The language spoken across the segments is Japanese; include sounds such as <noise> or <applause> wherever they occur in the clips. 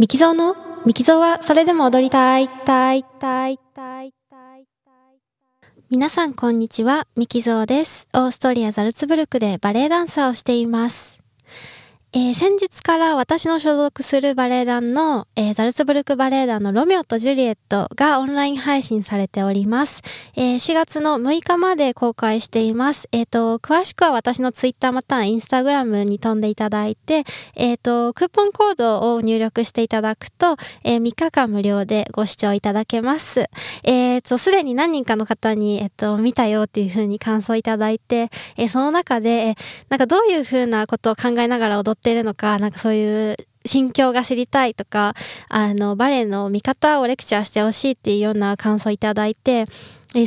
ミキゾーのミキゾーはそれでも踊りたい。たいたいたい皆さんこんにちは、ミキゾーです。オーストリア・ザルツブルクでバレエダンサーをしています。えー先日から私の所属するバレエ団の、えーザルツブルクバレエ団のロミオとジュリエットがオンライン配信されております。えー4月の6日まで公開しています。えっ、と、詳しくは私のツイッターまたはインスタグラムに飛んでいただいて、えっ、と、クーポンコードを入力していただくと、え3日間無料でご視聴いただけます。えっ、と、すでに何人かの方に、えっ、と、見たよっていう風に感想いただいて、えその中で、えなんかどういう風なことを考えながら踊っているのか、なんかそういう心境が知りたいとか、あの、バレエの見方をレクチャーしてほしいっていうような感想をいただいて、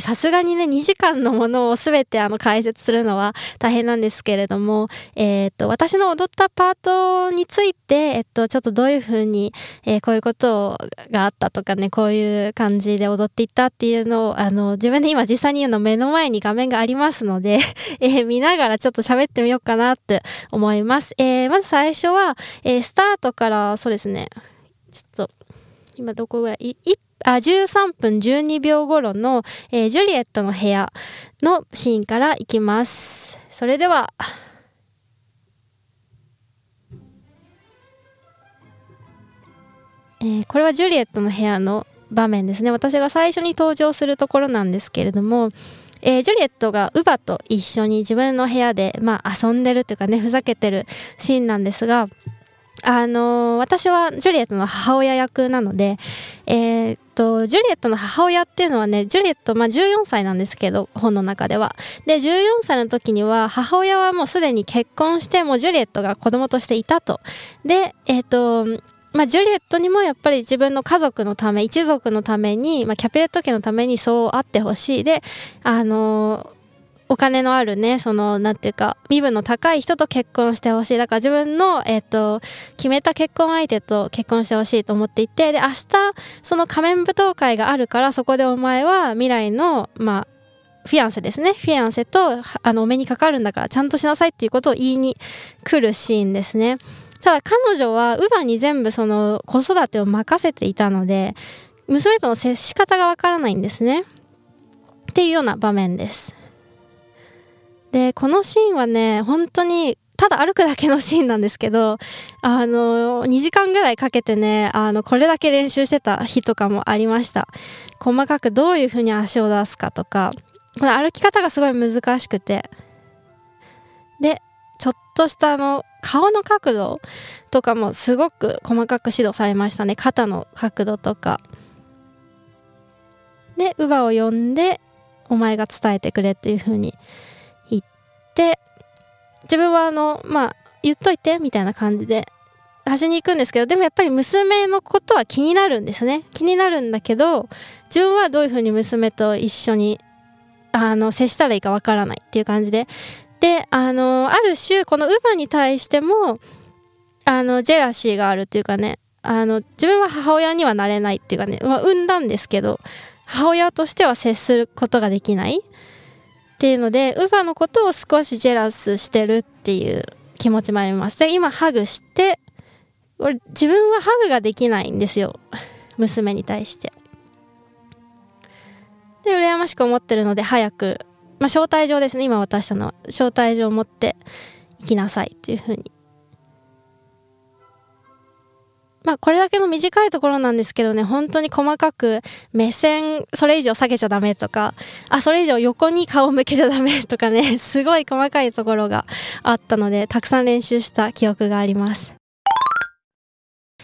さすがにね、2時間のものをすべてあの解説するのは大変なんですけれども、えっ、と、私の踊ったパートについて、えっ、と、ちょっとどういう風に、えーこういうことがあったとかね、こういう感じで踊っていったっていうのを、あの、自分で今実際に言うの目の前に画面がありますので、<laughs> えー見ながらちょっと喋ってみようかなって思います。えーまず最初は、えースタートから、そうですね、ちょっと、今どこぐらい、いいあ13分12秒頃の、えージュリエットの部屋のシーンからいきます。それでは、えーこれはジュリエットの部屋の場面ですね。私が最初に登場するところなんですけれども、えージュリエットがウバと一緒に自分の部屋で、まあ、遊んでるというかね、ふざけてるシーンなんですが、あのー私はジュリエットの母親役なので、ーと、ジュリエットの母親っていうのはね、ジュリエット、まあ、14歳なんですけど、本の中では。で、14歳の時には、母親はもうすでに結婚して、もうジュリエットが子供としていたと。で、えーと、まあ、ジュリエットにもやっぱり自分の家族のため、一族のために、まあ、キャピレット家のためにそうあってほしい。で、あのーお金のあるね、その、なんていうか、身分の高い人と結婚してほしい。だから自分の、えっ、と、決めた結婚相手と結婚してほしいと思っていて、で、明日、その仮面舞踏会があるから、そこでお前は未来の、まあ、フィアンセですね。フィアンセと、あの、お目にかかるんだから、ちゃんとしなさいっていうことを言いに来るシーンですね。ただ彼女は、ウバに全部その、子育てを任せていたので、娘との接し方がわからないんですね。っていうような場面です。で、このシーンはね、本当に、ただ歩くだけのシーンなんですけど、あの、2時間ぐらいかけてね、あの、これだけ練習してた日とかもありました。細かくどういう風に足を出すかとか、この歩き方がすごい難しくて。で、ちょっとしたあの、顔の角度とかもすごく細かく指導されましたね。肩の角度とか。で、乳母を呼んで、お前が伝えてくれっていう風に言って、自分はあの、まあ、言っといて、みたいな感じで、端に行くんですけど、でもやっぱり娘のことは気になるんですね。気になるんだけど、自分はどういう風に娘と一緒に、あの、接したらいいかわからないっていう感じで。で、あの、ある種、この乳母に対しても、あの、ジェラシーがあるっていうかね、あの、自分は母親にはなれないっていうかね、まあ、産んだんですけど、母親としては接することができないっていうので、ウバのことを少しジェラスしてるっていう気持ちもあります。で、今ハグして、俺自分はハグができないんですよ。<laughs> 娘に対して。で、羨ましく思ってるので、早く、まあ、招待状ですね、今渡したのは。招待状を持って行きなさいっていうふうに。まあ、これだけの短いところなんですけどね、本当に細かく目線、それ以上下げちゃダメとか、あ、それ以上横に顔向けちゃダメとかね、<laughs> すごい細かいところがあったので、たくさん練習した記憶があります。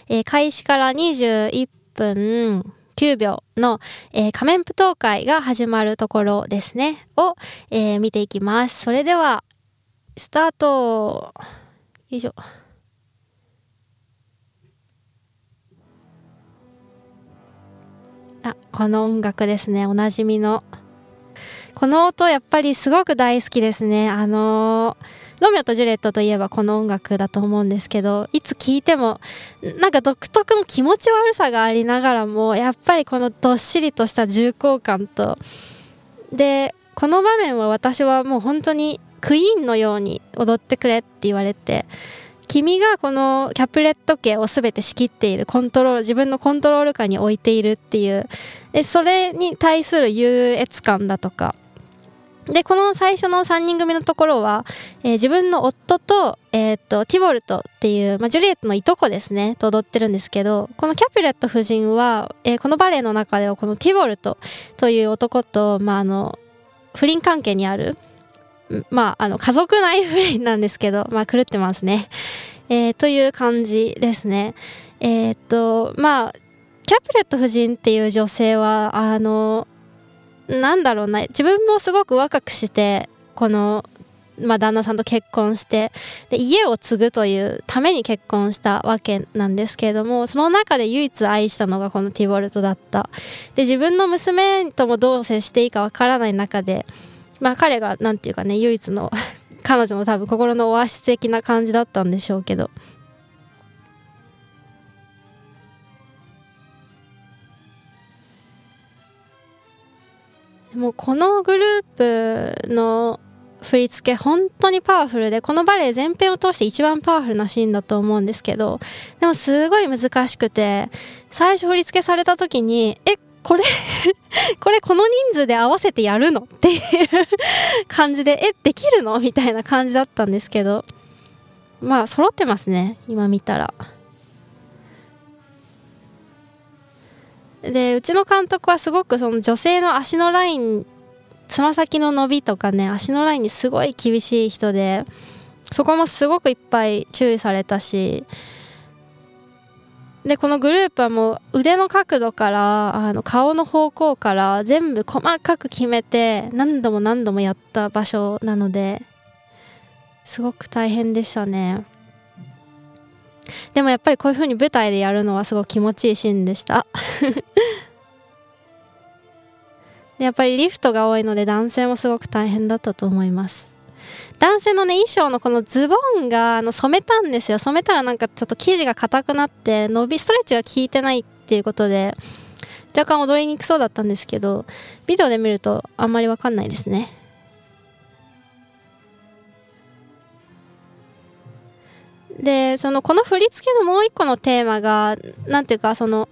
えー開始から21分9秒の、えー仮面舞踏会が始まるところですね、を、えー見ていきます。それでは、スタートよいしょ。あ、この音楽ですね。おなじみの。この音やっぱりすごく大好きですね。あのーロミオとジュレットといえばこの音楽だと思うんですけど、いつ聴いても、なんか独特の気持ち悪さがありながらも、やっぱりこのどっしりとした重厚感と、で、この場面は私はもう本当にクイーンのように踊ってくれって言われて、君がこのキャプレット家を全て仕切っているコントロール自分のコントロール下に置いているっていう。でそれに対する優越感だとか。でこの最初の3人組のところは、えー、自分の夫と,、えーと、ティボルトっていう、まあ、ジュリエットのいとこですねと踊ってるんですけどこのキャピュレット夫人は、えー、このバレエの中ではこのティボルトという男と、まあ、あの不倫関係にあるまあ、あの家族内不倫なんですけど、<laughs> まあ、狂ってますね。えー、という感じですね。えー、っとまあキャピュレット夫人っていう女性はあのなんだろうな自分もすごく若くしてこの、まあ、旦那さんと結婚してで家を継ぐというために結婚したわけなんですけれどもその中で唯一愛したのがこのティボルトだったで自分の娘ともどう接していいかわからない中で、まあ、彼が何て言うかね唯一の <laughs> 彼女の多分心のオアシス的な感じだったんでしょうけど。もうこのグループの振り付け本当にパワフルでこのバレエ全編を通して一番パワフルなシーンだと思うんですけどでもすごい難しくて最初振り付けされた時にえこれ <laughs> これこの人数で合わせてやるのっていう感じでえできるの？みたいな感じだったんですけど。まあ揃ってますね。今見たら。でうちの監督はすごくその女性の足のラインつま先の伸びとかね足のラインにすごい厳しい人でそこもすごくいっぱい注意されたしでこのグループはもう腕の角度からあの顔の方向から全部細かく決めて何度も何度もやった場所なのですごく大変でしたね。でもやっぱりこういう風に舞台でやるのはすごく気持ちいいシーンでした <laughs> やっぱりリフトが多いので男性もすごく大変だったと思います男性のね衣装のこのズボンがあの染めたんですよ。染めたらなんかちょっと生地が硬くなって伸びストレッチが効いてないっていうことで若干踊りにくそうだったんですけどビデオで見るとあんまりわかんないですね。でそのこの振り付けのもう一個のテーマが何ていうかその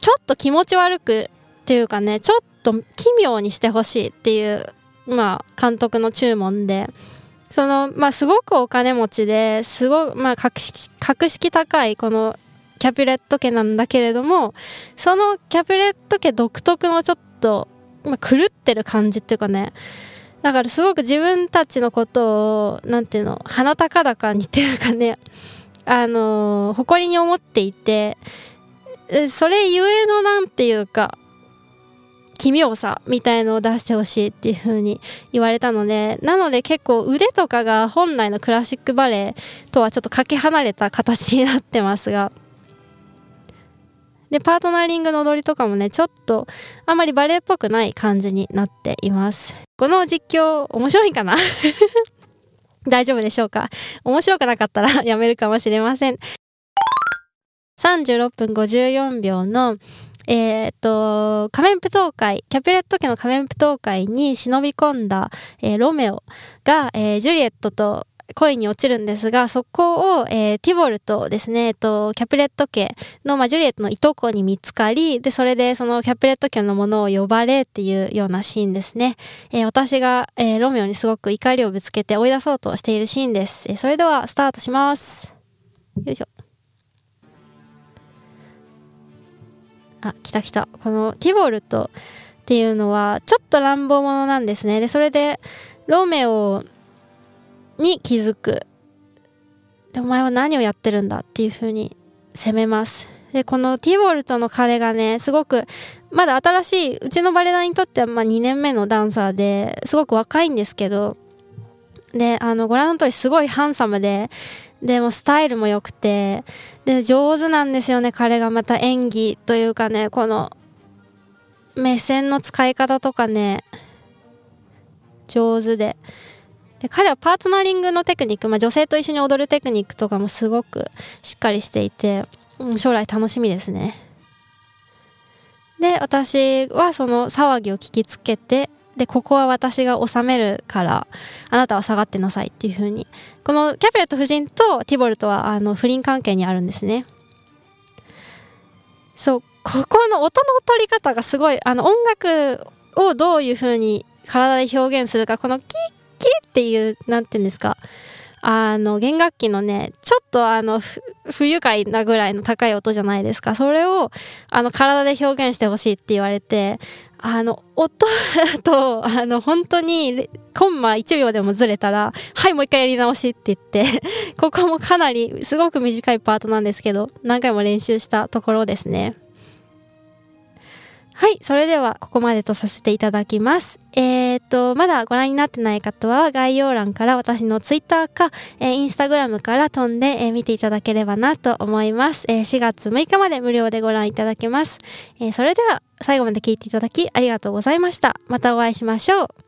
ちょっと気持ち悪くっていうかねちょっと奇妙にしてほしいっていうまあ監督の注文でそのまあすごくお金持ちですごまあ格式格式高いこのキャピュレット家なんだけれどもそのキャピュレット家独特のちょっと、まあ、狂ってる感じっていうかねだからすごく自分たちのことを何ていうの鼻高々にっていうかねあの誇りに思っていてそれゆえの何ていうか奇妙さみたいのを出してほしいっていう風に言われたのでなので結構腕とかが本来のクラシックバレエとはちょっとかけ離れた形になってますがでパートナーリングの踊りとかもねちょっとあまりバレエっぽくない感じになっています。この実況面白いかな？<laughs> 大丈夫でしょうか？面白くなかったらやめるかもしれません。36分54秒のえー、っと仮面舞踏会キャピレット家の仮面舞踏会に忍び込んだ、えー、ロメオが、えー、ジュリエットと恋に落ちるんですが、そこを、えー、ティボルトですね、えっと、キャプレット家の、まあ、ジュリエットのいとこに見つかり、で、それでそのキャプレット家のものを呼ばれっていうようなシーンですね。えー、私が、えー、ロミオにすごく怒りをぶつけて追い出そうとしているシーンです。えー、それでは、スタートします。よいしょ。あ、来た来た。このティボルトっていうのは、ちょっと乱暴者なんですね。で、それで、ロメオに気づくでお前は何をやってるんだっていう風に責めますでこのティボルトの彼がねすごくまだ新しいうちのバレエ団にとってはま2年目のダンサーですごく若いんですけどであのご覧の通りすごいハンサムででもスタイルも良くてで上手なんですよね彼がまた演技というかねこの目線の使い方とかね上手でで彼はパートナリングのテクニック、まあ、女性と一緒に踊るテクニックとかもすごくしっかりしていて、将来楽しみですね。で私はその騒ぎを聞きつけてでここは私が治めるからあなたは下がってなさいっていう風に。このキャピレット夫人とティボルトはあの不倫関係にあるんですね。そうここの音の取り方がすごいあの音楽をどういう風に体で表現するかこのキッキッっていう何て言うんですかあの弦楽器のねちょっとあの不愉快なぐらいの高い音じゃないですかそれをあの体で表現してほしいって言われてあの音とあの本当にコンマ1秒でもずれたらはいもう一回やり直しって言って <laughs> ここもかなりすごく短いパートなんですけど何回も練習したところですね。はい、それではここまでとさせていただきます。えー、っと、まだご覧になってない方は概要欄から私の Twitter か、えー、Instagram から飛んで、えー、見ていただければなと思います、えー。4月6日まで無料でご覧いただけます。え、それでは最後まで聞いていただきありがとうございました。またお会いしましょう。